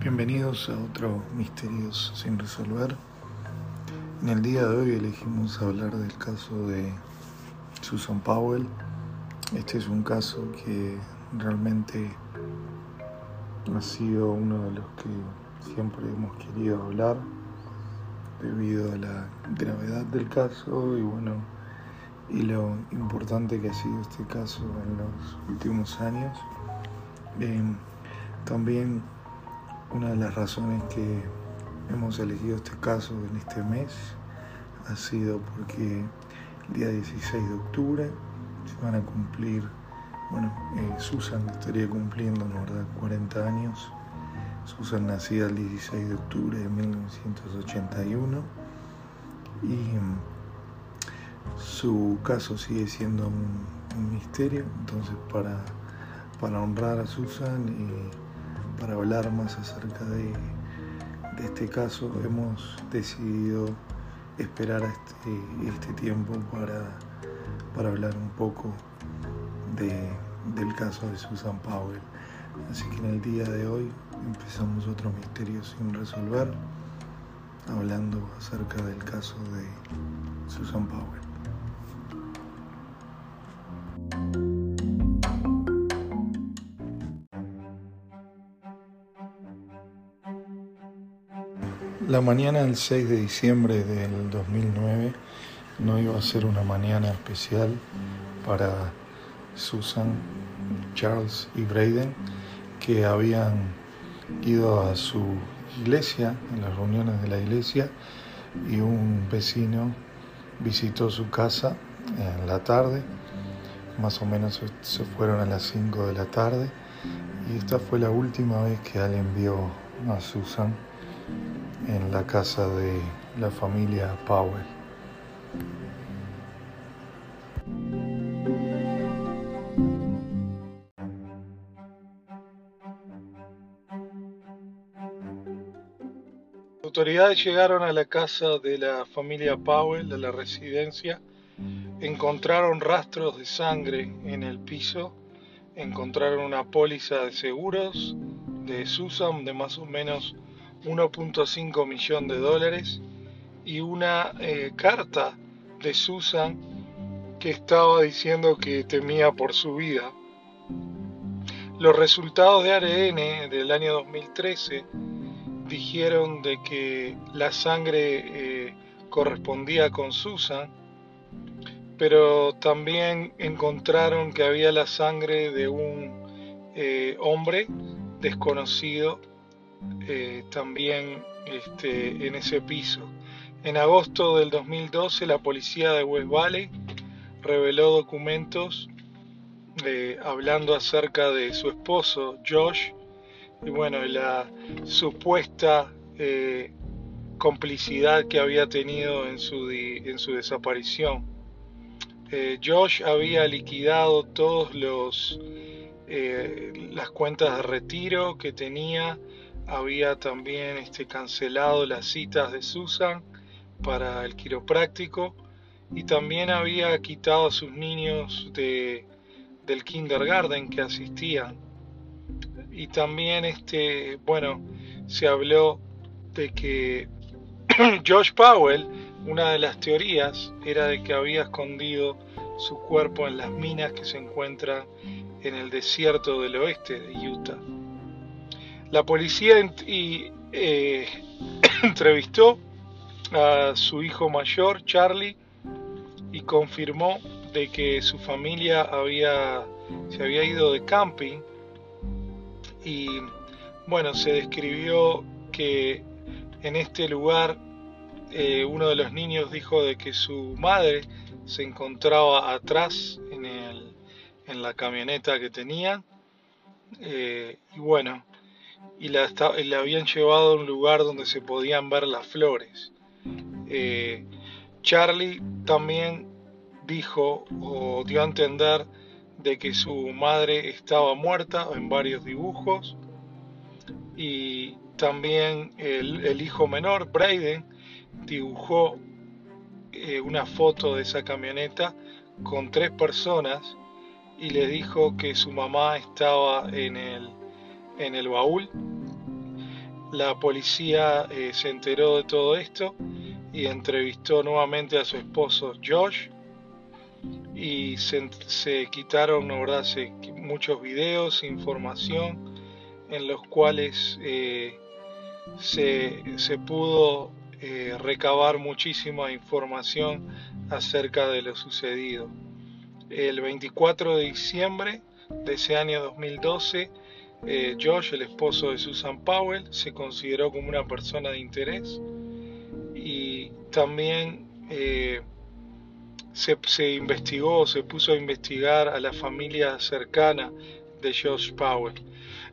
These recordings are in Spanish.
Bienvenidos a otro Misterios sin resolver. En el día de hoy elegimos hablar del caso de Susan Powell. Este es un caso que realmente ha sido uno de los que siempre hemos querido hablar debido a la gravedad del caso y bueno y lo importante que ha sido este caso en los últimos años. Eh, también una de las razones que hemos elegido este caso en este mes ha sido porque el día 16 de octubre se van a cumplir, bueno, eh, Susan estaría cumpliendo, ¿no verdad?, 40 años. Susan nacida el 16 de octubre de 1981 y mm, su caso sigue siendo un, misterio, entonces para, para honrar a Susan y para hablar más acerca de, este caso hemos decidido esperar este, este tiempo para, para hablar un poco de, del caso de Susan Powell. Así que en el día de hoy empezamos otro misterio sin resolver, hablando acerca del caso de Susan Powell. La mañana del 6 de diciembre del 2009 no iba a ser una mañana especial para Susan, Charles y Braden, que habían ido a su iglesia, en las reuniones de la iglesia, y un vecino visitó su casa en la tarde, más o menos se fueron a las 5 de la tarde, y esta fue la última vez que alguien vio a Susan en la casa de la familia Powell. Autoridades llegaron a la casa de la familia Powell, de la residencia, encontraron rastros de sangre en el piso, encontraron una póliza de seguros de Susan de más o menos 1.5 millón de dólares y una eh, carta de Susan que estaba diciendo que temía por su vida. Los resultados de ARN del año 2013 dijeron de que la sangre eh, correspondía con Susan, pero también encontraron que había la sangre de un eh, hombre desconocido eh, también este, en ese piso. En agosto del 2012 la policía de West Valley reveló documentos eh, hablando acerca de su esposo Josh y bueno, la supuesta eh, complicidad que había tenido en su, en su desaparición. Josh había liquidado todos los las cuentas de retiro que tenía había también este, cancelado las citas de Susan para el quiropráctico y también había quitado a sus niños de, del kindergarten que asistían. Y también, este, bueno, se habló de que Josh Powell, una de las teorías era de que había escondido su cuerpo en las minas que se encuentran en el desierto del oeste de Utah. La policía eh, entrevistó a su hijo mayor, Charlie, y confirmó de que su familia había, se había ido de camping. Y bueno, se describió que en este lugar eh, uno de los niños dijo de que su madre se encontraba atrás en, el, en la camioneta que tenía. Eh, y bueno, y la, habían llevado a un lugar donde se podían ver las flores. Eh, Charlie también dijo o dio a entender de que su madre estaba muerta en varios dibujos y también el, hijo menor, Braden, dibujó eh, una foto de esa camioneta con tres personas y le dijo que su mamá estaba en el en el baúl La policía eh, se enteró de todo esto y entrevistó nuevamente a su esposo Josh y se, quitaron verdad? muchos videos, información en los cuales eh, se, pudo eh, recabar muchísima información acerca de lo sucedido. El 24 de diciembre de ese año 2012, eh, Josh, el esposo de Susan Powell, se consideró como una persona de interés y también eh, se, investigó, se puso a investigar a la familia cercana de Josh Powell.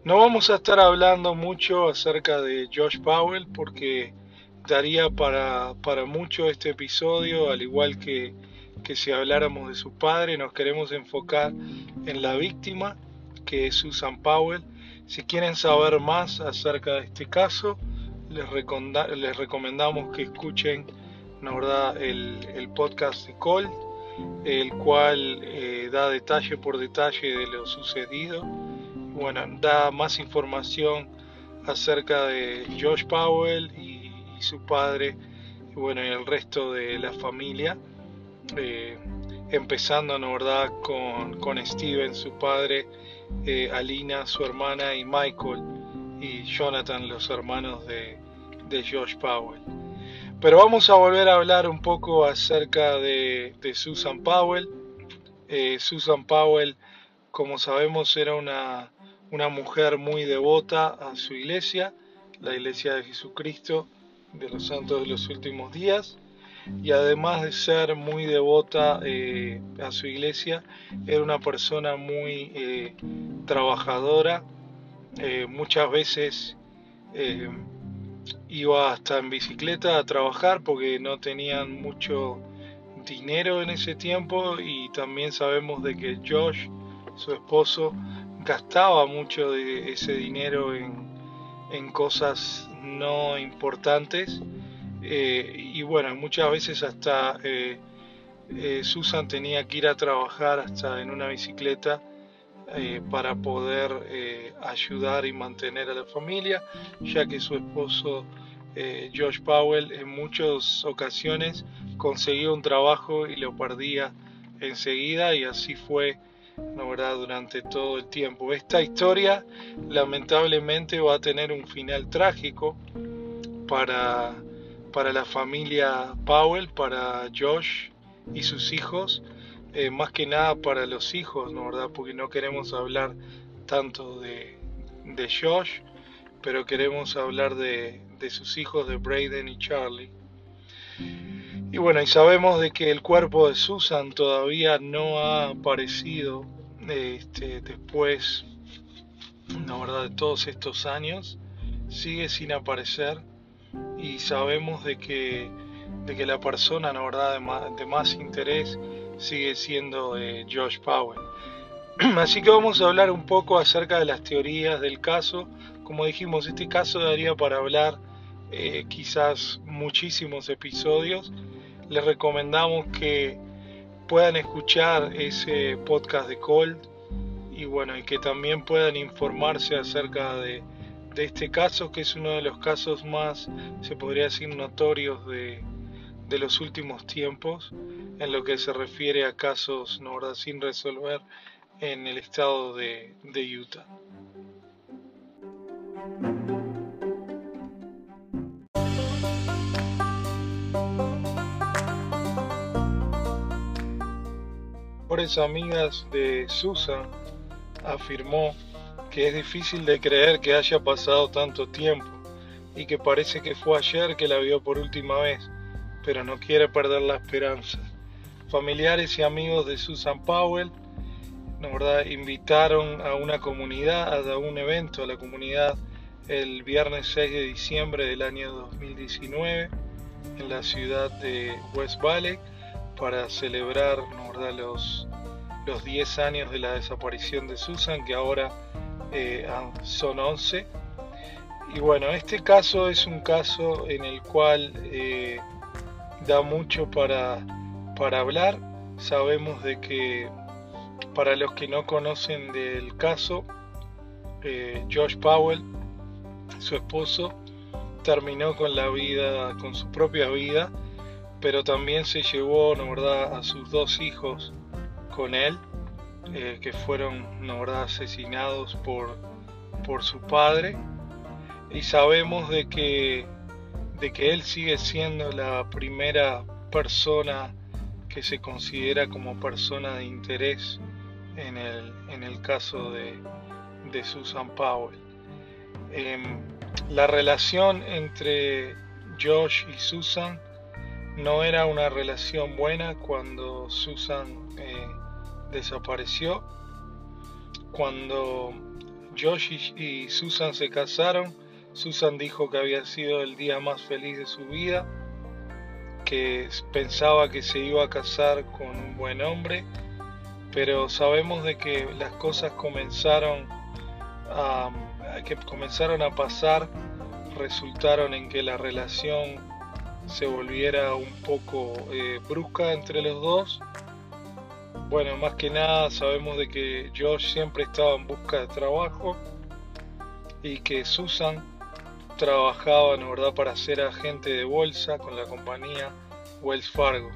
No vamos a estar hablando mucho acerca de Josh Powell porque daría para, para mucho este episodio, al igual que que si habláramos de su padre nos queremos enfocar en la víctima, que es Susan Powell. Si quieren saber más acerca de este caso, les, les recomendamos que escuchen verdad, el, podcast de Cole, el cual eh, da detalle por detalle de lo sucedido. Bueno, da más información acerca de Josh Powell y, su padre y bueno, el resto de la familia. Eh, empezando ¿no, verdad? Con, con, Steven, su padre, eh, Alina, su hermana, y Michael y Jonathan, los hermanos de, de Josh Powell. Pero vamos a volver a hablar un poco acerca de, Susan Powell. Eh, Susan Powell, como sabemos, era una, una mujer muy devota a su iglesia, la iglesia de Jesucristo de los santos de los últimos días y además de ser muy devota eh, a su iglesia, era una persona muy eh, trabajadora, eh, muchas veces iba hasta en bicicleta a trabajar porque no tenían mucho dinero en ese tiempo y también sabemos de que Josh, su esposo, gastaba mucho de ese dinero en, en cosas no importantes eh, y bueno, muchas veces hasta eh, eh, Susan tenía que ir a trabajar hasta en una bicicleta para poder ayudar y mantener a la familia, ya que su esposo Josh Powell en muchas ocasiones conseguía un trabajo y lo perdía enseguida y así fue ¿no durante todo el tiempo. Esta historia lamentablemente va a tener un final trágico para para la familia Powell, para Josh y sus hijos, eh, más que nada para los hijos, ¿no verdad? Porque no queremos hablar tanto de, de Josh, pero queremos hablar de, de sus hijos, de Braden y Charlie. Y bueno, y sabemos de que el cuerpo de Susan todavía no ha aparecido este, después, ¿no verdad?, de todos estos años, sigue sin aparecer y sabemos de que, de que la persona. De, más, interés sigue siendo eh, Josh Powell. Así que vamos a hablar un poco acerca de las teorías del caso. Como dijimos, este caso daría para hablar eh, quizás muchísimos episodios. Les recomendamos que puedan escuchar ese podcast de Cold y bueno, y que también puedan informarse acerca de, de este caso, que es uno de los casos más, se podría decir, notorios de, de los últimos tiempos en lo que se refiere a casos ¿no, sin resolver en el estado de, de Utah. Mejores amigas de Susan afirmó que es difícil de creer que haya pasado tanto tiempo y que parece que fue ayer que la vio por última vez, pero no quiere perder la esperanza. Familiares y amigos de Susan Powell verdad, invitaron a una comunidad, a un evento a la comunidad el viernes 6 de diciembre del año 2019 en la ciudad de West Valley para celebrar los, los 10 años de la desaparición de Susan, que ahora eh, son 11. Y bueno, este caso es un caso en el cual eh, da mucho para, para hablar. Sabemos de que para los que no conocen del caso, eh, Josh Powell, su esposo, terminó con la vida, con su propia vida, pero también se llevó, ¿no verdad?, a sus dos hijos con él, eh, que fueron, ¿no asesinados por, por su padre. Y sabemos de que, de que él sigue siendo la primera persona que se considera como persona de interés en el, en el caso de, de Susan Powell. Em, la relación entre Josh y Susan no era una relación buena cuando Susan eh, desapareció. Cuando Josh y Susan se casaron, Susan dijo que había sido el día más feliz de su vida, que pensaba que se iba a casar con un buen hombre, pero sabemos de que las cosas comenzaron a, que comenzaron a pasar resultaron en que la relación se volviera un poco eh, brusca entre los dos. Bueno, más que nada sabemos de que Josh siempre estaba en busca de trabajo y que Susan trabajaba, ¿no verdad?, para ser agente de bolsa con la compañía Wells Fargo.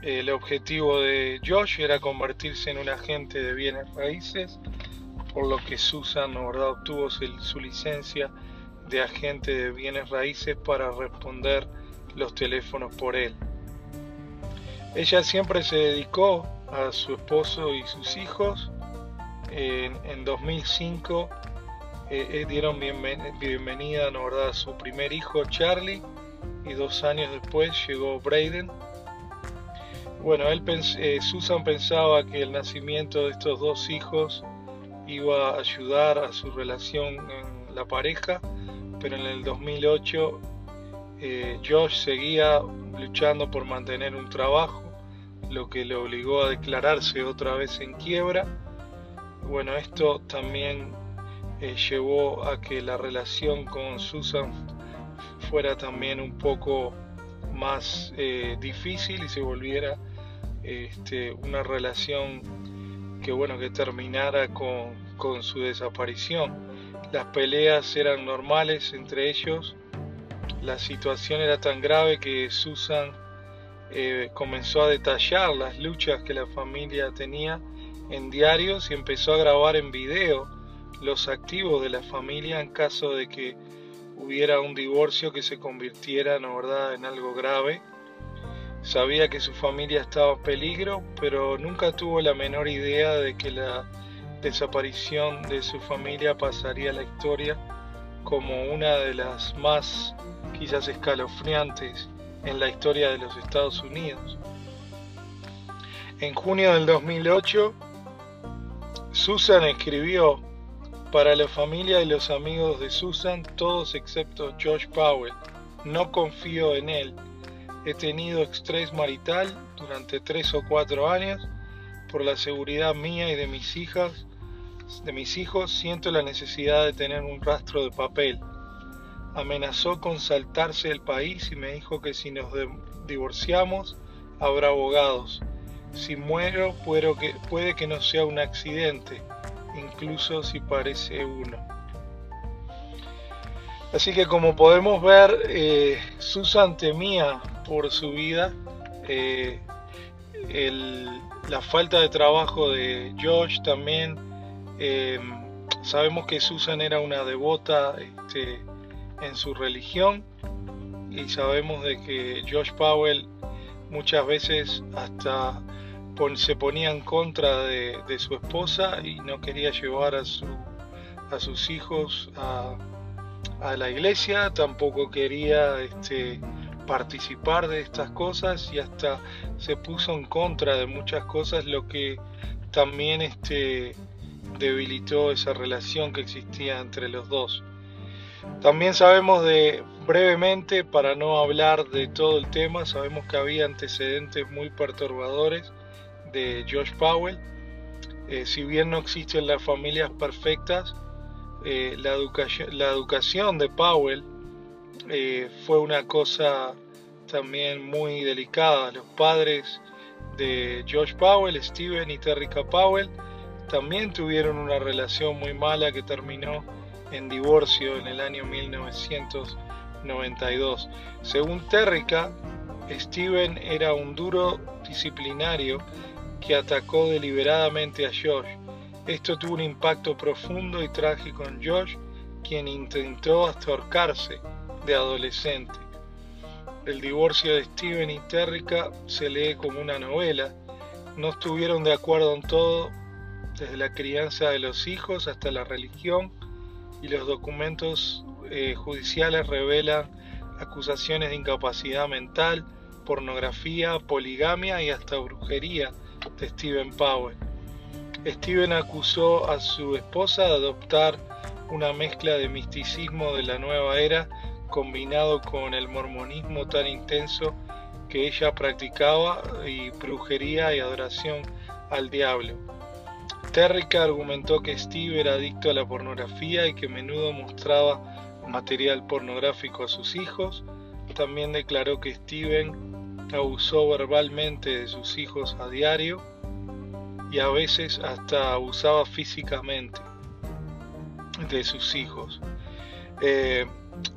El objetivo de Josh era convertirse en un agente de bienes raíces por lo que Susan ¿verdad? obtuvo su licencia de agente de bienes raíces para responder los teléfonos por él. Ella siempre se dedicó a su esposo y sus hijos. En, 2005 eh, eh, dieron bienvenida ¿verdad? a su primer hijo Charlie y dos años después llegó Braden. Bueno, él eh, Susan pensaba que el nacimiento de estos dos hijos iba a ayudar a su relación en la pareja, pero en el 2008 eh, Josh seguía luchando por mantener un trabajo, lo que le obligó a declararse otra vez en quiebra. Bueno, esto también eh, llevó a que la relación con Susan fuera también un poco más eh, difícil y se volviera este, una relación que bueno que terminara con, su desaparición. Las peleas eran normales entre ellos. La situación era tan grave que Susan eh, comenzó a detallar las luchas que la familia tenía en diarios y empezó a grabar en video los activos de la familia en caso de que hubiera un divorcio que se convirtiera en algo grave. Sabía que su familia estaba en peligro, pero nunca tuvo la menor idea de que la desaparición de su familia pasaría a la historia como una de las más quizás escalofriantes en la historia de los Estados Unidos. En junio del 2008, Susan escribió para la familia y los amigos de Susan, todos excepto Josh Powell, no confío en él He tenido estrés marital durante tres o cuatro años. Por la seguridad mía y de mis hijas, de mis hijos, siento la necesidad de tener un rastro de papel. Amenazó con saltarse el país y me dijo que si nos divorciamos habrá abogados. Si muero que, puede que no sea un accidente, incluso si parece uno. Así que como podemos ver, eh, Susan temía por su vida. Eh, la falta de trabajo de Josh también. Eh, sabemos que Susan era una devota este, en su religión y sabemos de que Josh Powell muchas veces hasta se ponía en contra de, su esposa y no quería llevar a, a sus hijos a, a la iglesia, tampoco quería este, participar de estas cosas y hasta se puso en contra de muchas cosas, lo que también este, debilitó esa relación que existía entre los dos. También sabemos de, brevemente, para no hablar de todo el tema, sabemos que había antecedentes muy perturbadores de Josh Powell. Eh, si bien no existen las familias perfectas, eh, la, educación, de Powell eh, fue una cosa también muy delicada. Los padres de Josh Powell, Steven y Terrica Powell, también tuvieron una relación muy mala que terminó en divorcio en el año 1900. 92. Según Terrica, Steven era un duro disciplinario que atacó deliberadamente a Josh. Esto tuvo un impacto profundo y trágico en Josh, quien intentó hasta ahorcarse de adolescente. El divorcio de Steven y Terrica se lee como una novela. No estuvieron de acuerdo en todo, desde la crianza de los hijos hasta la religión, y los documentos eh, judiciales revelan acusaciones de incapacidad mental, pornografía, poligamia y hasta brujería de Steven Powell. Steven acusó a su esposa de adoptar una mezcla de misticismo de la nueva era combinado con el mormonismo tan intenso que ella practicaba y brujería y adoración al diablo. Terrica argumentó que Steve era adicto a la pornografía y que a menudo mostraba material pornográfico a sus hijos. También declaró que Steven abusó verbalmente de sus hijos a diario y a veces hasta abusaba físicamente de sus hijos. Eh,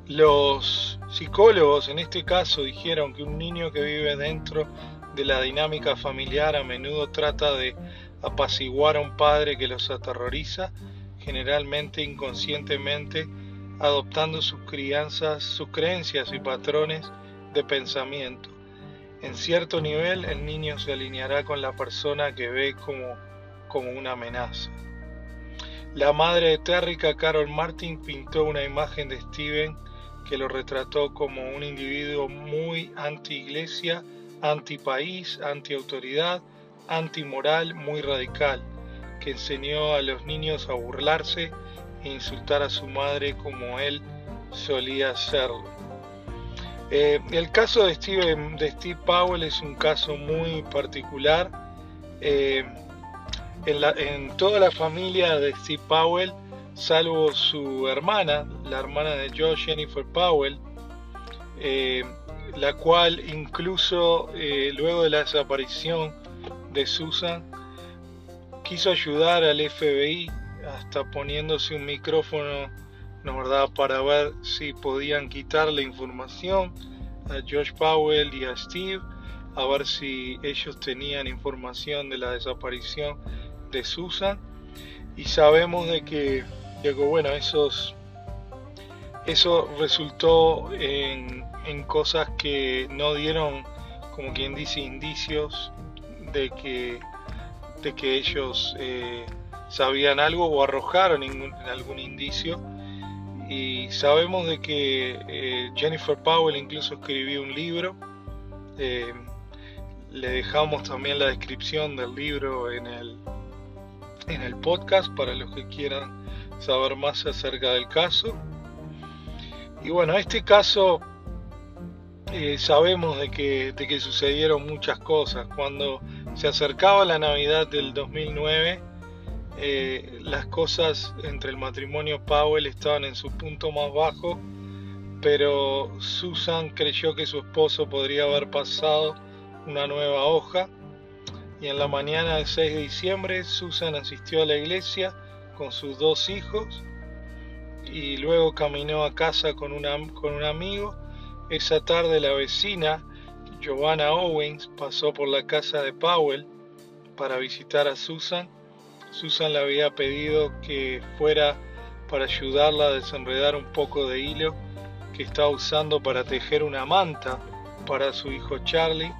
los psicólogos en este caso dijeron que un niño que vive dentro de la dinámica familiar a menudo trata de apaciguar a un padre que los aterroriza, generalmente inconscientemente, adoptando sus crianzas, sus creencias y patrones de pensamiento. En cierto nivel, el niño se alineará con la persona que ve como, como una amenaza. La madre de Carol Martin, pintó una imagen de Steven que lo retrató como un individuo muy anti-iglesia, anti-país, anti-autoridad, antimoral muy radical, que enseñó a los niños a burlarse e insultar a su madre como él solía hacerlo. Eh, el caso de Steve, de Steve Powell es un caso muy particular. Eh, en, en, toda la familia de Steve Powell, salvo su hermana, la hermana de Joe Jennifer Powell, eh, la cual incluso luego de la desaparición de Susan quiso ayudar al FBI hasta poniéndose un micrófono ¿no para ver si podían quitar la información a Josh Powell y a Steve, a ver si ellos tenían información de la desaparición de Susan. Y sabemos de que, bueno, esos, eso resultó en, en cosas que no dieron, como quien dice, indicios de que, de que ellos eh, sabían algo o arrojaron algún indicio. Y sabemos de que eh, Jennifer Powell incluso escribió un libro. Eh, le dejamos también la descripción del libro en el, en el podcast para los que quieran saber más acerca del caso. Y bueno, este caso sabemos de que, de que sucedieron muchas cosas. Cuando se acercaba la Navidad del 2009, eh, las cosas entre el matrimonio Powell estaban en su punto más bajo, pero Susan creyó que su esposo podría haber pasado una nueva hoja y en la mañana del 6 de diciembre Susan asistió a la iglesia con sus dos hijos y luego caminó a casa con, con un amigo. Esa tarde la vecina Giovanna Owens pasó por la casa de Powell para visitar a Susan. Susan le había pedido que fuera para ayudarla a desenredar un poco de hilo que estaba usando para tejer una manta para su hijo Charlie.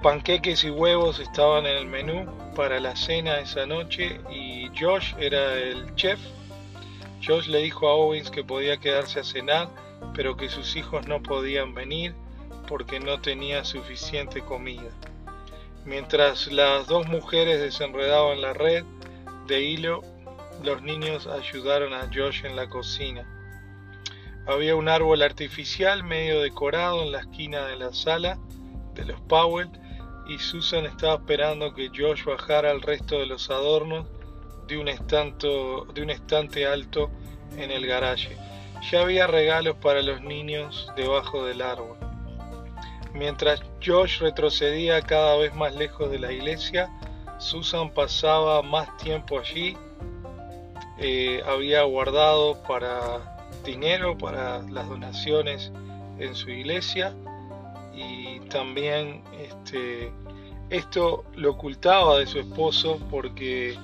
Panqueques y huevos estaban en el menú para la cena esa noche y Josh era el chef. Josh le dijo a Owens que podía quedarse a cenar, pero que sus hijos no podían venir porque no tenía suficiente comida. Mientras las dos mujeres desenredaban la red de hilo, los niños ayudaron a Josh en la cocina. Había un árbol artificial medio decorado en la esquina de la sala de los Powell y Susan estaba esperando que Josh bajara el resto de los adornos de un, de un estante alto en el garaje. Ya había regalos para los niños debajo del árbol. Mientras Josh retrocedía cada vez más lejos de la iglesia, Susan pasaba más tiempo allí. Eh, había guardado para dinero para las donaciones en su iglesia y también este, esto lo ocultaba de su esposo porque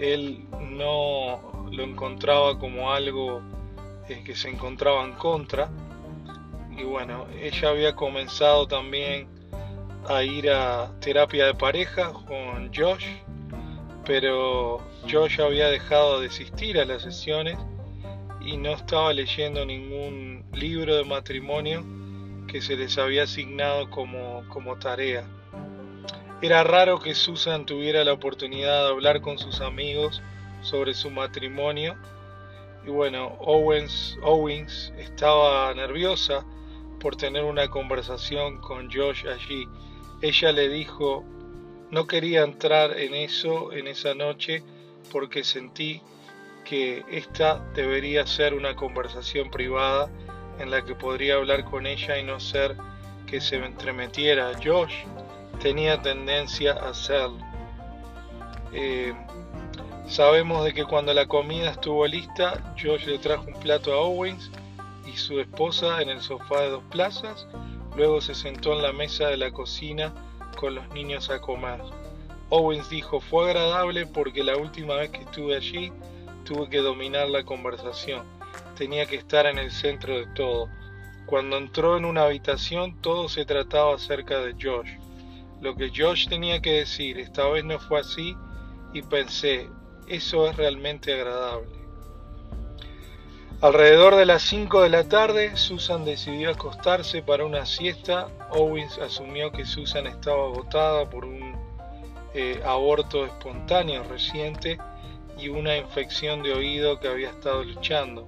él no lo encontraba como algo eh, que se encontraba en contra y bueno, ella había comenzado también a ir a terapia de pareja con Josh, pero Josh había dejado de asistir a las sesiones y no estaba leyendo ningún libro de matrimonio que se les había asignado como, como tarea. Era raro que Susan tuviera la oportunidad de hablar con sus amigos sobre su matrimonio y bueno, Owens, Owens estaba nerviosa por tener una conversación con Josh allí. Ella le dijo, no quería entrar en eso en esa noche porque sentí que esta debería ser una conversación privada en la que podría hablar con ella y no ser que se entremetiera. Josh tenía tendencia a hacerlo. Eh, sabemos de que cuando la comida estuvo lista, Josh le trajo un plato a Owens su esposa en el sofá de dos plazas. Luego se sentó en la mesa de la cocina con los niños a comer. Owens dijo, fue agradable porque la última vez que estuve allí tuve que dominar la conversación. Tenía que estar en el centro de todo. Cuando entró en una habitación todo se trataba acerca de Josh. Lo que Josh tenía que decir esta vez no fue así y pensé, eso es realmente agradable. Alrededor de las 5 de la tarde, Susan decidió acostarse para una siesta. Owens asumió que Susan estaba agotada por un eh, aborto espontáneo reciente y una infección de oído que había estado luchando.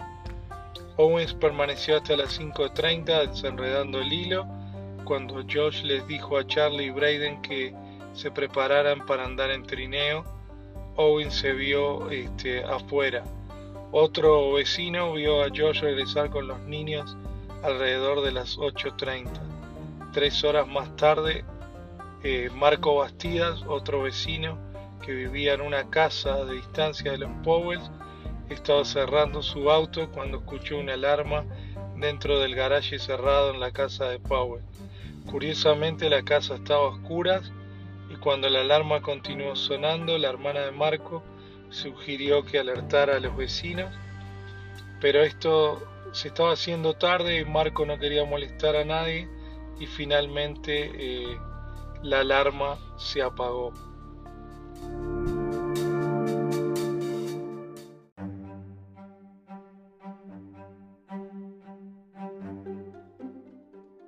Owens permaneció hasta las 5.30 desenredando el hilo cuando Josh les dijo a Charlie y Braden que se prepararan para andar en trineo. Owens se vio este, afuera. Otro vecino vio a Josh regresar con los niños alrededor de las 8.30. Tres horas más tarde, eh, Marco Bastidas, otro vecino que vivía en una casa de distancia de los Powells, estaba cerrando su auto cuando escuchó una alarma dentro del garaje cerrado en la casa de Powell. Curiosamente la casa estaba a oscuras y cuando la alarma continuó sonando, la hermana de Marco sugirió que alertara a los vecinos, pero esto se estaba haciendo tarde y Marco no quería molestar a nadie y finalmente eh, la alarma se apagó.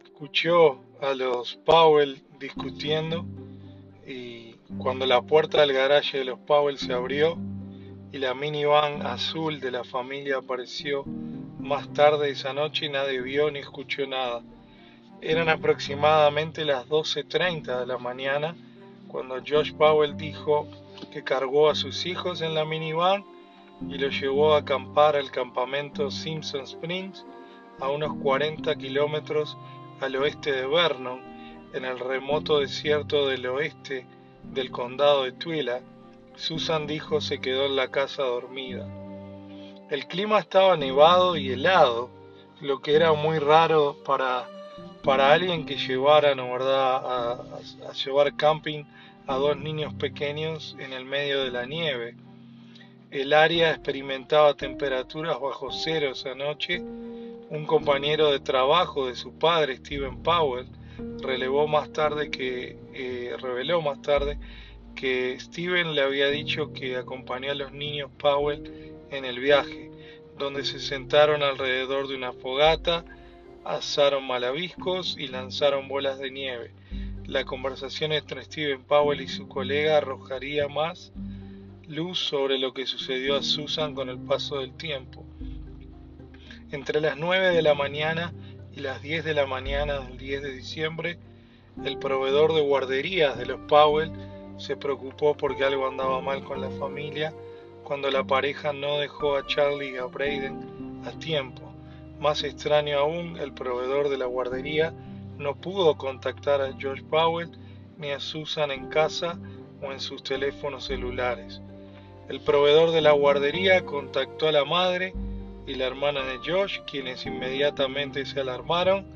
Escuchó a los Powell discutiendo y cuando la puerta del garaje de los Powell se abrió, y la minivan azul de la familia apareció más tarde esa noche y nadie vio ni escuchó nada. Eran aproximadamente las 12.30 de la mañana cuando Josh Powell dijo que cargó a sus hijos en la minivan y los llevó a acampar al campamento Simpson Springs a unos 40 kilómetros al oeste de Vernon, en el remoto desierto del oeste del condado de Twila, Susan dijo se quedó en la casa dormida. El clima estaba nevado y helado, lo que era muy raro para, para alguien que llevara, ¿no verdad?, a, llevar camping a dos niños pequeños en el medio de la nieve. El área experimentaba temperaturas bajo cero esa noche. Un compañero de trabajo de su padre, Steven Powell, relevó más tarde que eh, reveló más tarde que Steven le había dicho que acompañó a los niños Powell en el viaje, donde se sentaron alrededor de una fogata, asaron malabiscos y lanzaron bolas de nieve. La conversación entre Steven Powell y su colega arrojaría más luz sobre lo que sucedió a Susan con el paso del tiempo. Entre las 9 de la mañana y las 10 de la mañana del 10 de diciembre, el proveedor de guarderías de los Powell se preocupó porque algo andaba mal con la familia cuando la pareja no dejó a Charlie y a Braden a tiempo. Más extraño aún, el proveedor de la guardería no pudo contactar a George Powell ni a Susan en casa o en sus teléfonos celulares. El proveedor de la guardería contactó a la madre y la hermana de Josh, quienes inmediatamente se alarmaron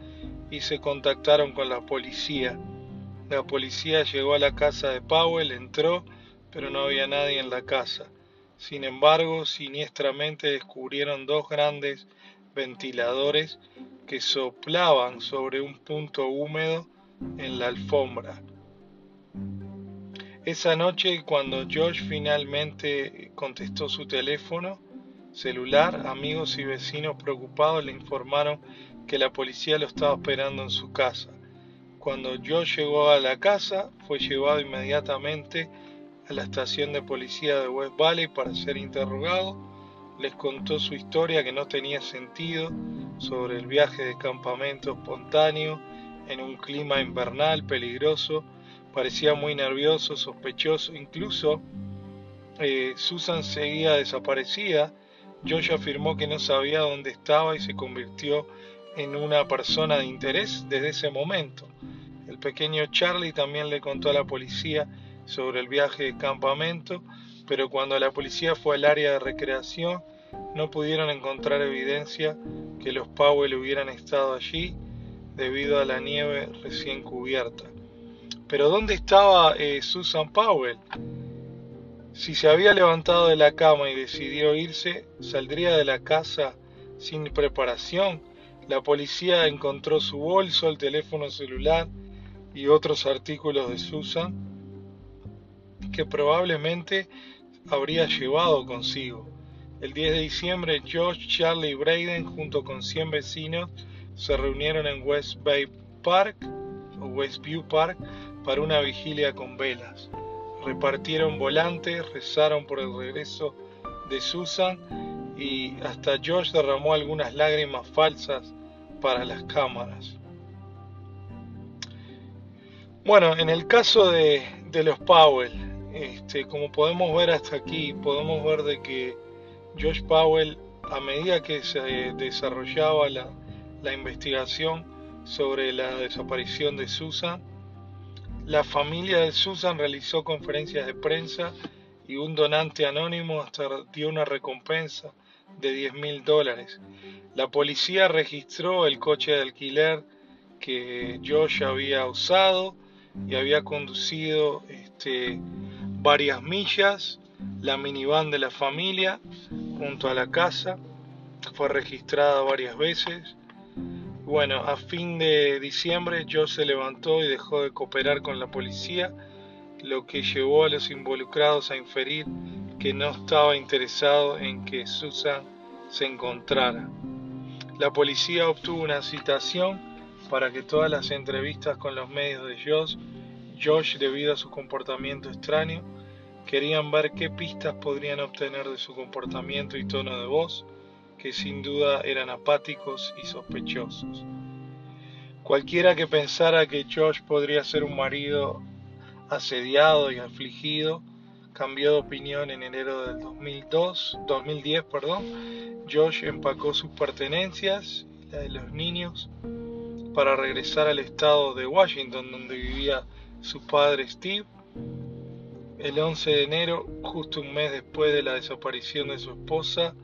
y se contactaron con la policía. La policía llegó a la casa de Powell, entró, pero no había nadie en la casa. Sin embargo, siniestramente descubrieron dos grandes ventiladores que soplaban sobre un punto húmedo en la alfombra. Esa noche, cuando Josh finalmente contestó su teléfono celular, amigos y vecinos preocupados le informaron que la policía lo estaba esperando en su casa. Cuando Josh llegó a la casa, fue llevado inmediatamente a la estación de policía de West Valley para ser interrogado. Les contó su historia que no tenía sentido sobre el viaje de campamento espontáneo en un clima invernal peligroso parecía muy nervioso, sospechoso, incluso eh, Susan seguía desaparecida. Josh afirmó que no sabía dónde estaba y se convirtió en una persona de interés desde ese momento. Pequeño Charlie también le contó a la policía sobre el viaje de campamento, pero cuando la policía fue al área de recreación no pudieron encontrar evidencia que los Powell hubieran estado allí debido a la nieve recién cubierta. Pero ¿dónde estaba eh, Susan Powell? Si se había levantado de la cama y decidió irse, saldría de la casa sin preparación. La policía encontró su bolso, el teléfono celular y otros artículos de Susan que probablemente habría llevado consigo. El 10 de diciembre, George, Charlie y Braden, junto con 100 vecinos, se reunieron en West Bay Park o Westview Park para una vigilia con velas. Repartieron volantes, rezaron por el regreso de Susan y hasta George derramó algunas lágrimas falsas para las cámaras. Bueno, en el caso de, los Powell, este, como podemos ver hasta aquí, podemos ver de que Josh Powell, a medida que se desarrollaba la, la investigación sobre la desaparición de Susan, la familia de Susan realizó conferencias de prensa y un donante anónimo hasta dio una recompensa de 10 mil dólares. La policía registró el coche de alquiler que Josh había usado y había conducido este, varias millas, la minivan de la familia junto a la casa, fue registrada varias veces bueno, a fin de diciembre Joe se levantó y dejó de cooperar con la policía, lo que llevó a los involucrados a inferir que no estaba interesado en que Susan se encontrara. La policía obtuvo una citación para que todas las entrevistas con los medios de Josh, Josh debido a su comportamiento extraño, querían ver qué pistas podrían obtener de su comportamiento y tono de voz, que sin duda eran apáticos y sospechosos. Cualquiera que pensara que Josh podría ser un marido asediado y afligido, cambió de opinión en enero del 2002, 2010. Perdón. Josh empacó sus pertenencias la de los niños para regresar al estado de Washington donde vivía su padre Steve. El 11 de enero, justo un mes después de la desaparición de su esposa,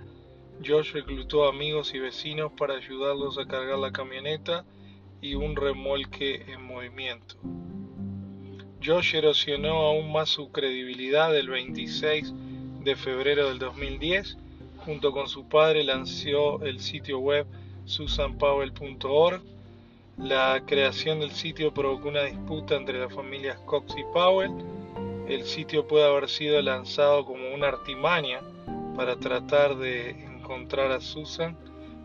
Josh reclutó amigos y vecinos para ayudarlos a cargar la camioneta y un remolque en movimiento. Josh erosionó aún más su credibilidad el 26 de febrero del 2010. Junto con su padre lanzó el sitio web susanpowell.org. La creación del sitio provocó una disputa entre las familias Cox y Powell. El sitio puede haber sido lanzado como una artimaña para tratar de encontrar a Susan,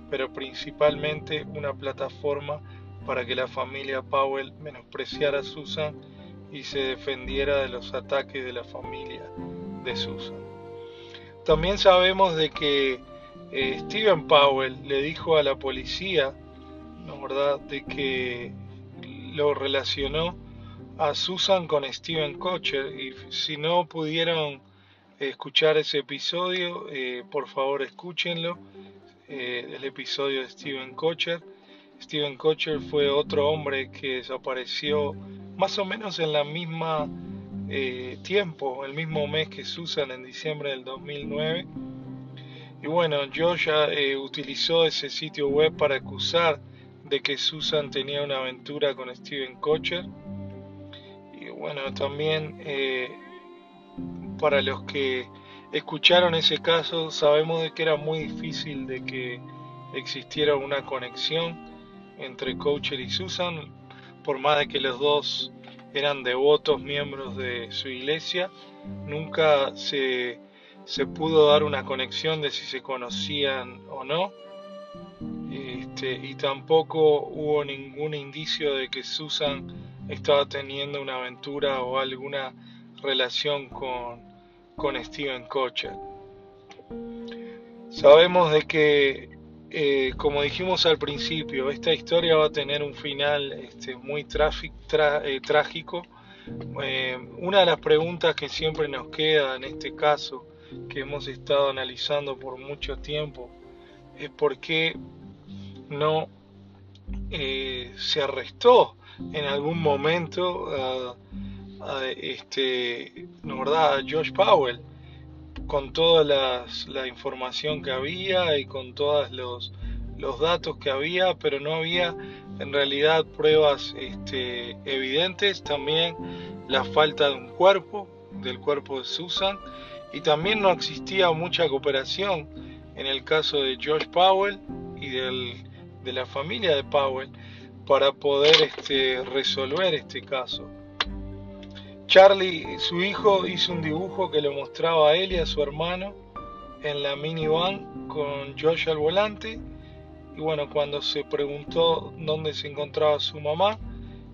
pero principalmente una plataforma para que la familia Powell menospreciara a Susan y se defendiera de los ataques de la familia de Susan. También sabemos de que eh, Steven Powell le dijo a la policía, ¿no verdad?, de que lo relacionó a Susan con Steven Kocher y si no pudieron escuchar ese episodio, eh, por favor escúchenlo. Eh, el episodio de Steven Kocher. Steven Kocher fue otro hombre que desapareció más o menos en la misma eh, tiempo, el mismo mes que Susan en diciembre del 2009. Y bueno, Josh utilizó ese sitio web para acusar de que Susan tenía una aventura con Steven Kocher. Y bueno, también eh, para los que escucharon ese caso, sabemos de que era muy difícil de que existiera una conexión entre Kocher y Susan, por más de que los dos eran devotos miembros de su iglesia, nunca se, se pudo dar una conexión de si se conocían o no. Este, y tampoco hubo ningún indicio de que Susan estaba teniendo una aventura o alguna relación con, con Steven Kocher. Sabemos de que, eh, como dijimos al principio, esta historia va a tener un final este, muy eh, trágico. Eh, una de las preguntas que siempre nos queda en este caso, que hemos estado analizando por mucho tiempo, es por qué no se arrestó en algún momento a, este, ¿no verdad? a Josh Powell con toda la información que había y con todos los, los, datos que había, pero no había en realidad pruebas este, evidentes. También la falta de un cuerpo, del cuerpo de Susan, y también no existía mucha cooperación en el caso de Josh Powell y del, de la familia de Powell para poder este, resolver este caso. Charlie, su hijo, hizo un dibujo que le mostraba a él y a su hermano en la minivan con Josh al volante. Y bueno, cuando se preguntó dónde se encontraba su mamá,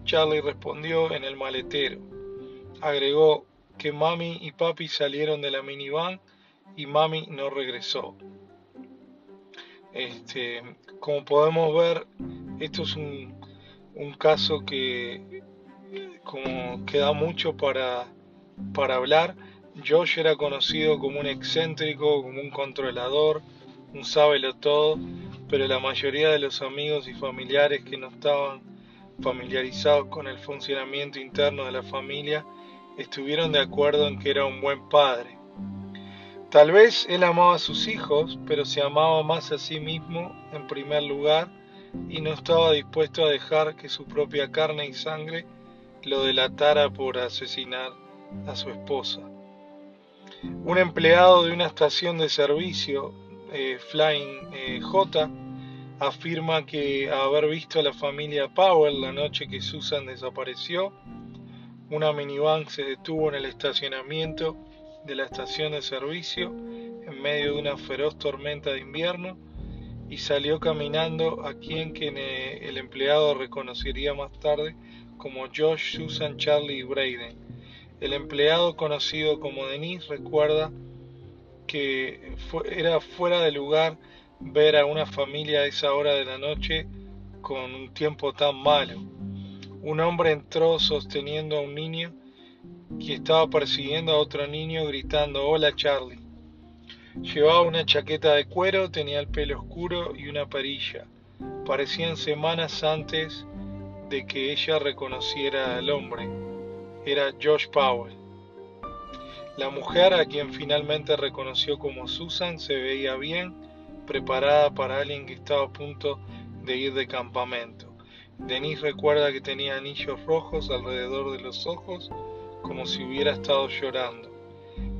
Charlie respondió en el maletero. Agregó que mami y papi salieron de la minivan y mami no regresó. Este, como podemos ver, esto es un, un caso que como queda mucho para, para hablar. Josh era conocido como un excéntrico, como un controlador, un sábelo todo, pero la mayoría de los amigos y familiares que no estaban familiarizados con el funcionamiento interno de la familia estuvieron de acuerdo en que era un buen padre. Tal vez él amaba a sus hijos, pero se amaba más a sí mismo en primer lugar y no estaba dispuesto a dejar que su propia carne y sangre lo delatara por asesinar a su esposa. Un empleado de una estación de servicio, eh, Flying eh, J, afirma que haber visto a la familia Powell la noche que Susan desapareció, una minivan se detuvo en el estacionamiento de la estación de servicio en medio de una feroz tormenta de invierno y salió caminando a quien el empleado reconocería más tarde como Josh, Susan, Charlie y Braden. El empleado conocido como Denise recuerda que era fuera de lugar ver a una familia a esa hora de la noche con un tiempo tan malo. Un hombre entró sosteniendo a un niño que estaba persiguiendo a otro niño gritando Hola Charlie. Llevaba una chaqueta de cuero, tenía el pelo oscuro y una perilla. Parecían semanas antes de que ella reconociera al hombre. Era Josh Powell. La mujer a quien finalmente reconoció como Susan se veía bien, preparada para alguien que estaba a punto de ir de campamento. Denise recuerda que tenía anillos rojos alrededor de los ojos, como si hubiera estado llorando.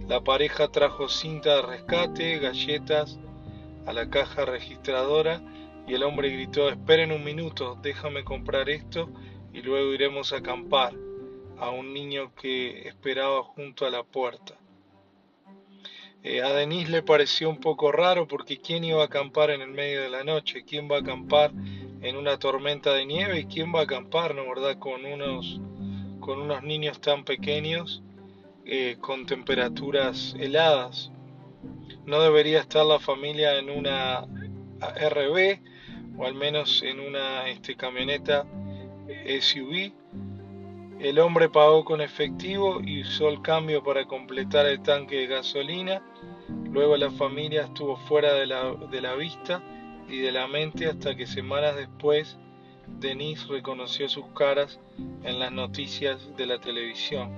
La pareja trajo cinta de rescate, galletas a la caja registradora y el hombre gritó, esperen un minuto, déjame comprar esto y luego iremos a acampar a un niño que esperaba junto a la puerta. Eh, a Denise le pareció un poco raro porque ¿quién iba a acampar en el medio de la noche? ¿Quién va a acampar en una tormenta de nieve? ¿Y quién va a acampar, no verdad, con unos, con unos niños tan pequeños eh, con temperaturas heladas? No debería estar la familia en una RB o al menos en una este, camioneta SUV. El hombre pagó con efectivo y usó el cambio para completar el tanque de gasolina. Luego la familia estuvo fuera de la vista y de la mente hasta que semanas después Denise reconoció sus caras en las noticias de la televisión.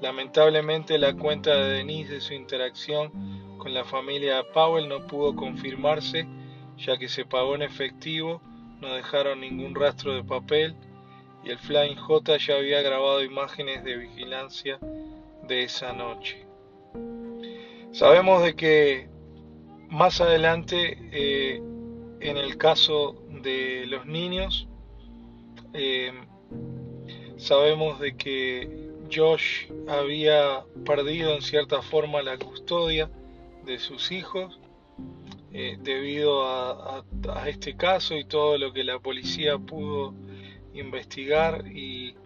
Lamentablemente la cuenta de Denise de su interacción con la familia Powell no pudo confirmarse ya que se pagó en efectivo, no dejaron ningún rastro de papel y el Flying J ya había grabado imágenes de vigilancia de esa noche. Sabemos de que más adelante, eh, en el caso de los niños, eh, sabemos de que Josh había perdido en cierta forma la custodia de sus hijos eh, debido a, este caso y todo lo que la policía pudo investigar. Y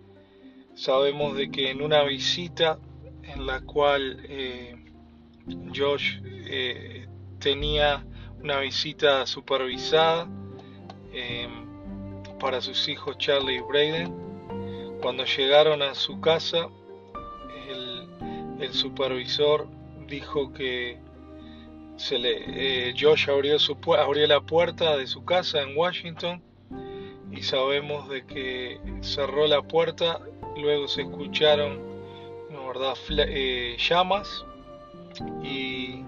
sabemos de que en una visita en la cual eh, Josh tenía una visita supervisada para sus hijos Charlie y Braden cuando llegaron a su casa el supervisor dijo que se le, eh, Josh abrió, su, abrió la puerta de su casa en Washington y sabemos de que cerró la puerta, luego se escucharon verdad, eh, llamas y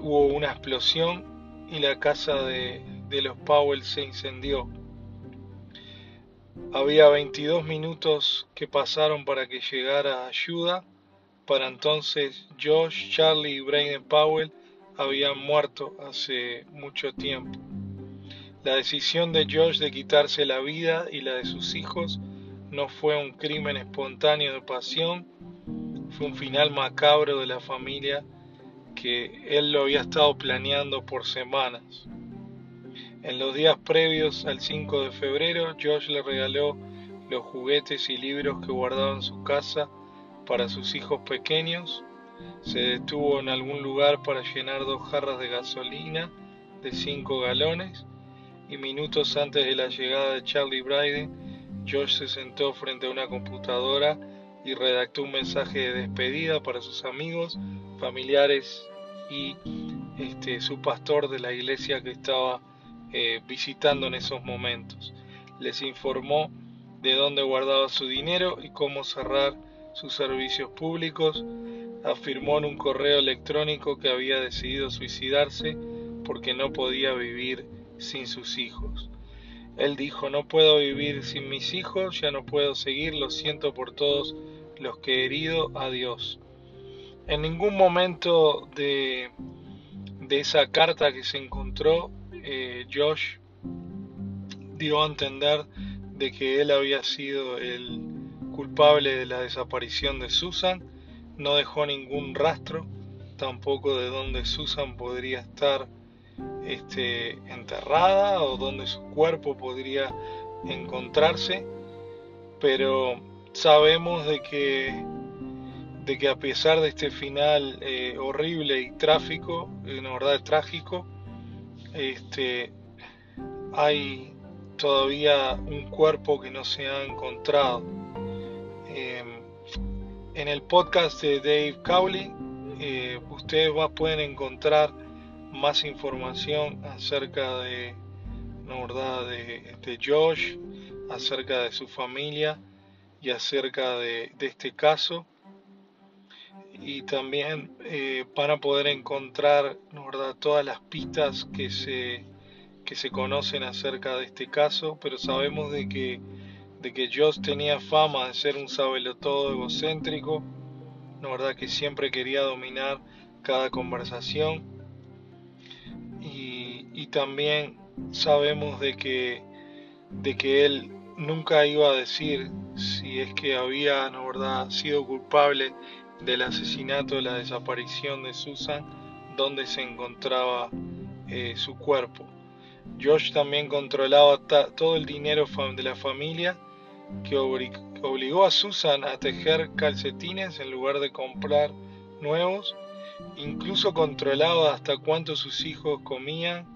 hubo una explosión y la casa de, los Powell se incendió. Había 22 minutos que pasaron para que llegara ayuda. Para entonces Josh, Charlie y Braden Powell habían muerto hace mucho tiempo. La decisión de Josh de quitarse la vida y la de sus hijos no fue un crimen espontáneo de pasión, fue un final macabro de la familia que él lo había estado planeando por semanas. En los días previos al 5 de febrero, Josh le regaló los juguetes y libros que guardaba en su casa para sus hijos pequeños se detuvo en algún lugar para llenar dos jarras de gasolina de 5 galones y minutos antes de la llegada de Charlie Bryden, Josh se sentó frente a una computadora y redactó un mensaje de despedida para sus amigos, familiares y este, su pastor de la iglesia que estaba eh, visitando en esos momentos. Les informó de dónde guardaba su dinero y cómo cerrar sus servicios públicos, afirmó en un correo electrónico que había decidido suicidarse porque no podía vivir sin sus hijos. Él dijo, no puedo vivir sin mis hijos, ya no puedo seguir, lo siento por todos los que he herido, adiós. En ningún momento de, de esa carta que se encontró, eh, Josh dio a entender de que él había sido el culpable de la desaparición de Susan. No dejó ningún rastro, tampoco de dónde Susan podría estar este, enterrada o dónde su cuerpo podría encontrarse, pero sabemos de que, de que a pesar de este final eh, horrible y trágico, en verdad trágico, este, hay todavía un cuerpo que no se ha encontrado. Em, en el podcast de Dave Cowley eh, ustedes pueden encontrar más información acerca de, verdad, de, Josh, acerca de su familia y acerca de, este caso. Y también eh, van a poder encontrar verdad, todas las pistas que se, que se conocen acerca de este caso, pero sabemos de que de que Josh tenía fama de ser un sabelotodo egocéntrico, verdad que siempre quería dominar cada conversación. Y, también sabemos de que, de que él nunca iba a decir si es que había ¿no, verdad? sido culpable del asesinato, de la desaparición de Susan, donde se encontraba eh, su cuerpo. Josh también controlaba todo el dinero de la familia que obligó a Susan a tejer calcetines en lugar de comprar nuevos, incluso controlaba hasta cuánto sus hijos comían.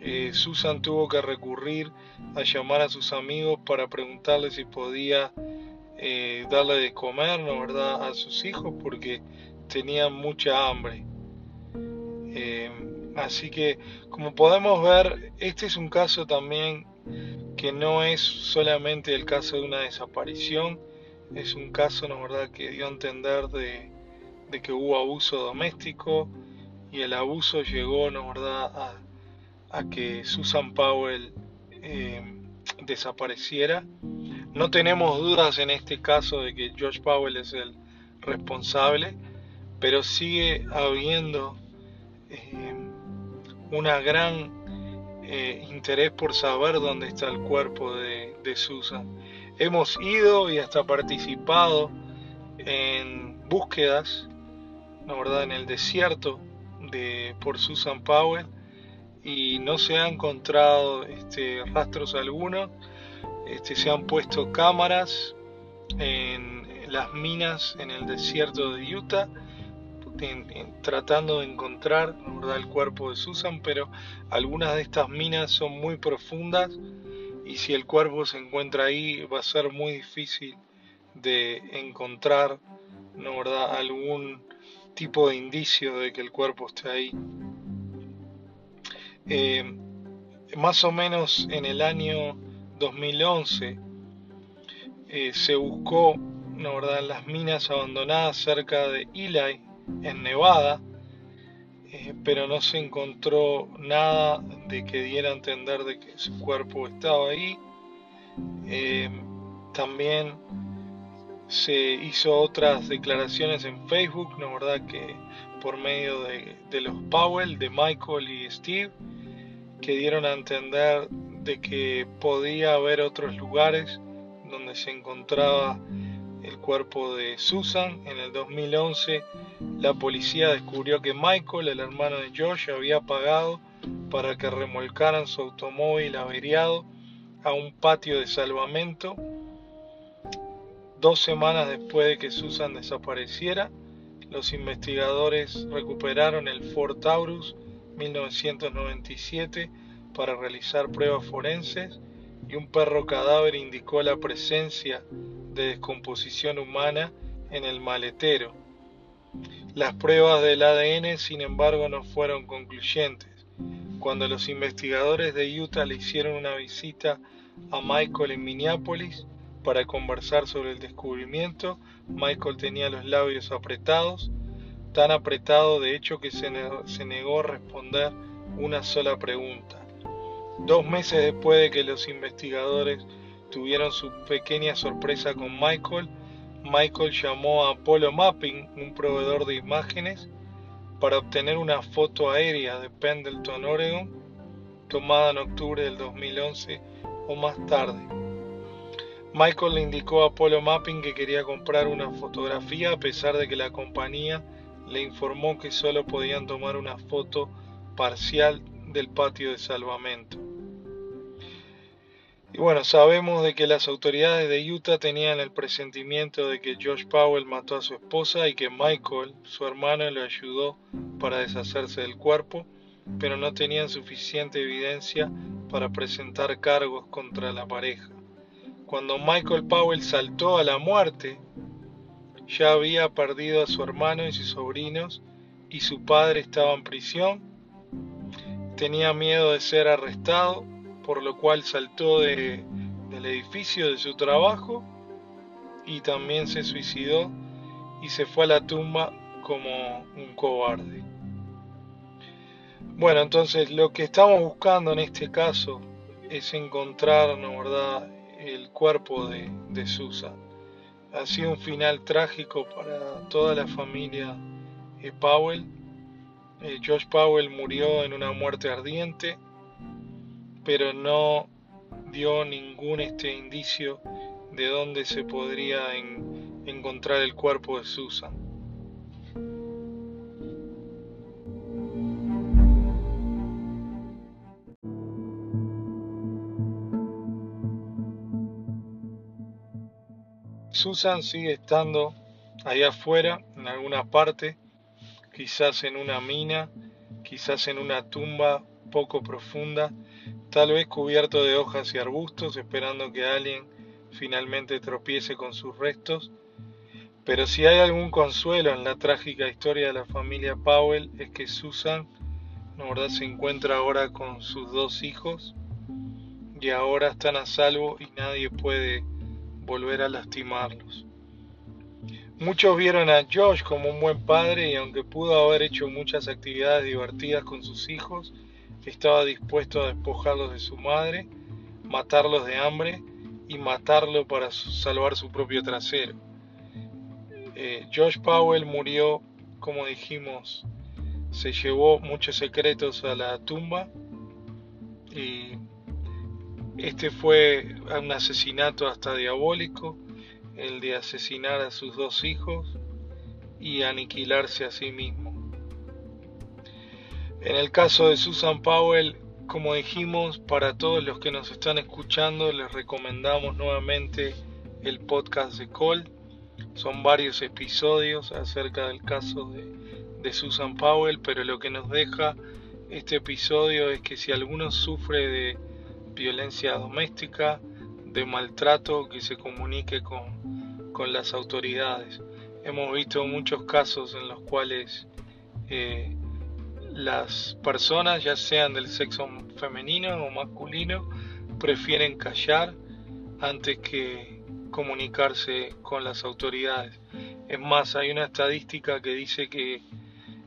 Eh, Susan tuvo que recurrir a llamar a sus amigos para preguntarle si podía eh, darle de comer, ¿no verdad?, a sus hijos porque tenían mucha hambre. Eh, así que, como podemos ver, este es un caso también que no es solamente el caso de una desaparición, es un caso, la verdad, que dio a entender de, que hubo abuso doméstico y el abuso llegó, ¿no verdad?, a, que Susan Powell eh, desapareciera. No tenemos dudas en este caso de que George Powell es el responsable, pero sigue habiendo eh, una gran eh, interés por saber dónde está el cuerpo de, Susan. Hemos ido y hasta participado en búsquedas ¿no verdad? en el desierto de, por Susan Powell y no se ha encontrado este, rastros algunos. Este, se han puesto cámaras en las minas en el desierto de Utah tratando de encontrar el cuerpo de Susan, pero algunas de estas minas son muy profundas y si el cuerpo se encuentra ahí va a ser muy difícil de encontrar ¿no, verdad? algún tipo de indicio de que el cuerpo esté ahí. Eh, más o menos en el año 2011 eh, se buscó ¿no, verdad? las minas abandonadas cerca de Eli, en Nevada, eh, pero no se encontró nada de que diera a entender de que su cuerpo estaba ahí. también se hizo otras declaraciones en Facebook, ¿no verdad? Que por medio de, los Powell, de Michael y Steve, que dieron a entender de que podía haber otros lugares donde se encontraba el cuerpo de Susan. En el 2011 la policía descubrió que Michael, el hermano de Josh, había pagado para que remolcaran su automóvil averiado a un patio de salvamento Dos semanas después de que Susan desapareciera, los investigadores recuperaron el Ford Taurus 1997 para realizar pruebas forenses y un perro cadáver indicó la presencia de descomposición humana en el maletero. Las pruebas del ADN, sin embargo, no fueron concluyentes. Cuando los investigadores de Utah le hicieron una visita a Michael en Minneapolis, para conversar sobre el descubrimiento. Michael tenía los labios apretados, tan apretado de hecho que se negó, a responder una sola pregunta. Dos meses después de que los investigadores tuvieron su pequeña sorpresa con Michael, Michael llamó a Apollo Mapping, un proveedor de imágenes, para obtener una foto aérea de Pendleton, Oregon, tomada en octubre del 2011 o más tarde. Michael le indicó a Apollo Mapping que quería comprar una fotografía a pesar de que la compañía le informó que solo podían tomar una foto parcial del patio de salvamento. Y bueno, sabemos de que las autoridades de Utah tenían el presentimiento de que Josh Powell mató a su esposa y que Michael, su hermano, le ayudó para deshacerse del cuerpo, pero no tenían suficiente evidencia para presentar cargos contra la pareja. Cuando Michael Powell saltó a la muerte, ya había perdido a su hermano y sus sobrinos y su padre estaba en prisión. Tenía miedo de ser arrestado, por lo cual saltó del edificio de su trabajo y también se suicidó y se fue a la tumba como un cobarde. Bueno, entonces lo que estamos buscando en este caso es encontrar, ¿no verdad?, el cuerpo de, Susan. Ha sido un final trágico para toda la familia de Powell. Eh, Josh Powell murió en una muerte ardiente, pero no dio ningún este indicio de dónde se podría encontrar el cuerpo de Susan. Susan sigue estando allá afuera, en alguna parte, quizás en una mina, quizás en una tumba poco profunda, tal vez cubierto de hojas y arbustos, esperando que alguien finalmente tropiece con sus restos. Pero si hay algún consuelo en la trágica historia de la familia Powell es que Susan, ¿no verdad?, se encuentra ahora con sus dos hijos y ahora están a salvo y nadie puede volver a lastimarlos. Muchos vieron a Josh como un buen padre y aunque pudo haber hecho muchas actividades divertidas con sus hijos, estaba dispuesto a despojarlos de su madre, matarlos de hambre y matarlo para salvar su propio trasero. Eh, Josh Powell murió, como dijimos, se llevó muchos secretos a la tumba y este fue un asesinato hasta diabólico, el de asesinar a sus dos hijos y aniquilarse a sí mismo. En el caso de Susan Powell, como dijimos, para todos los que nos están escuchando, les recomendamos nuevamente el podcast de Cole. Son varios episodios acerca del caso de, Susan Powell, pero lo que nos deja este episodio es que si alguno sufre de violencia doméstica, de maltrato, que se comunique con, con las autoridades. Hemos visto muchos casos en los cuales eh, las personas, ya sean del sexo femenino o masculino, prefieren callar antes que comunicarse con las autoridades. Es más, hay una estadística que dice que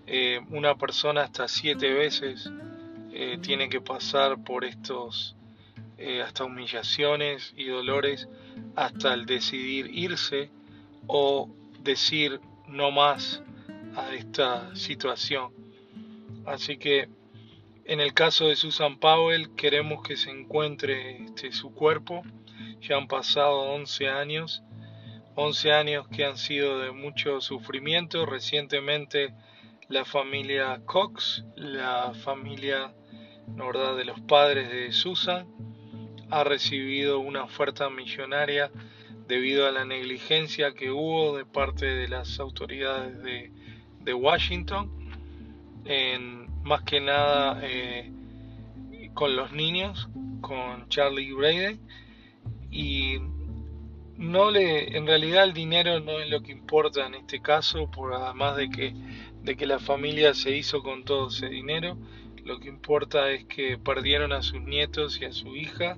eh, una persona hasta siete veces eh, tiene que pasar por estos eh, hasta humillaciones y dolores hasta el decidir irse o decir no más a esta situación. Así que en el caso de Susan Powell queremos que se encuentre este, su cuerpo. Ya han pasado 11 años, 11 años que han sido de mucho sufrimiento. Recientemente la familia Cox, la familia ¿verdad? de los padres de Susan, ha recibido una oferta millonaria debido a la negligencia que hubo de parte de las autoridades de, Washington en, más que nada eh, con los niños, con Charlie Braden y no le, en realidad el dinero no es lo que importa en este caso, por además de que, de que la familia se hizo con todo ese dinero, lo que importa es que perdieron a sus nietos y a su hija,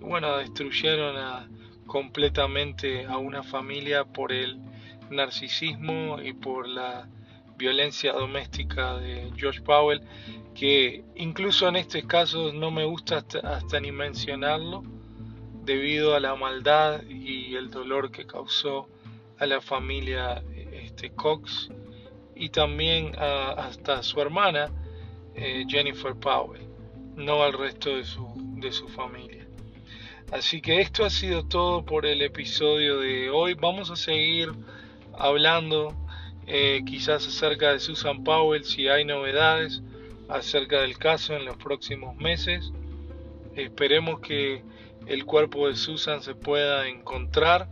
bueno, destruyeron a, completamente a una familia por el narcisismo y por la violencia doméstica de George Powell, que incluso en este caso no me gusta hasta, ni mencionarlo, debido a la maldad y el dolor que causó a la familia este, Cox y también a, hasta a su hermana eh, Jennifer Powell, no al resto de su, de su familia. Así que esto ha sido todo por el episodio de hoy. Vamos a seguir hablando eh, quizás acerca de Susan Powell si hay novedades acerca del caso en los próximos meses. Esperemos que el cuerpo de Susan se pueda encontrar.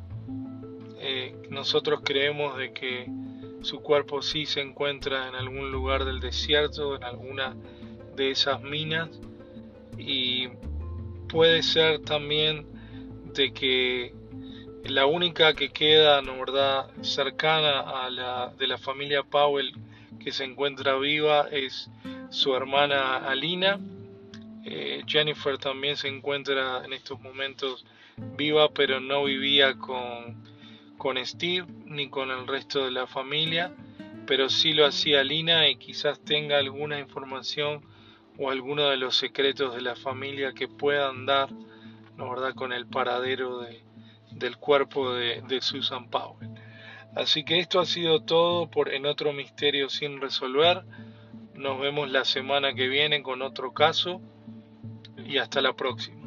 Eh, nosotros creemos de que su cuerpo sí se encuentra en algún lugar del desierto, en alguna de esas minas y puede ser también de que la única que queda, ¿no verdad?, cercana a la de la familia Powell que se encuentra viva es su hermana Alina. Eh, Jennifer también se encuentra en estos momentos viva, pero no vivía con, con Steve ni con el resto de la familia, pero sí lo hacía Alina y quizás tenga alguna información o alguno de los secretos de la familia que puedan dar, ¿no verdad?, con el paradero de, del cuerpo de, Susan Powell. Así que esto ha sido todo por En otro misterio sin resolver. Nos vemos la semana que viene con otro caso y hasta la próxima.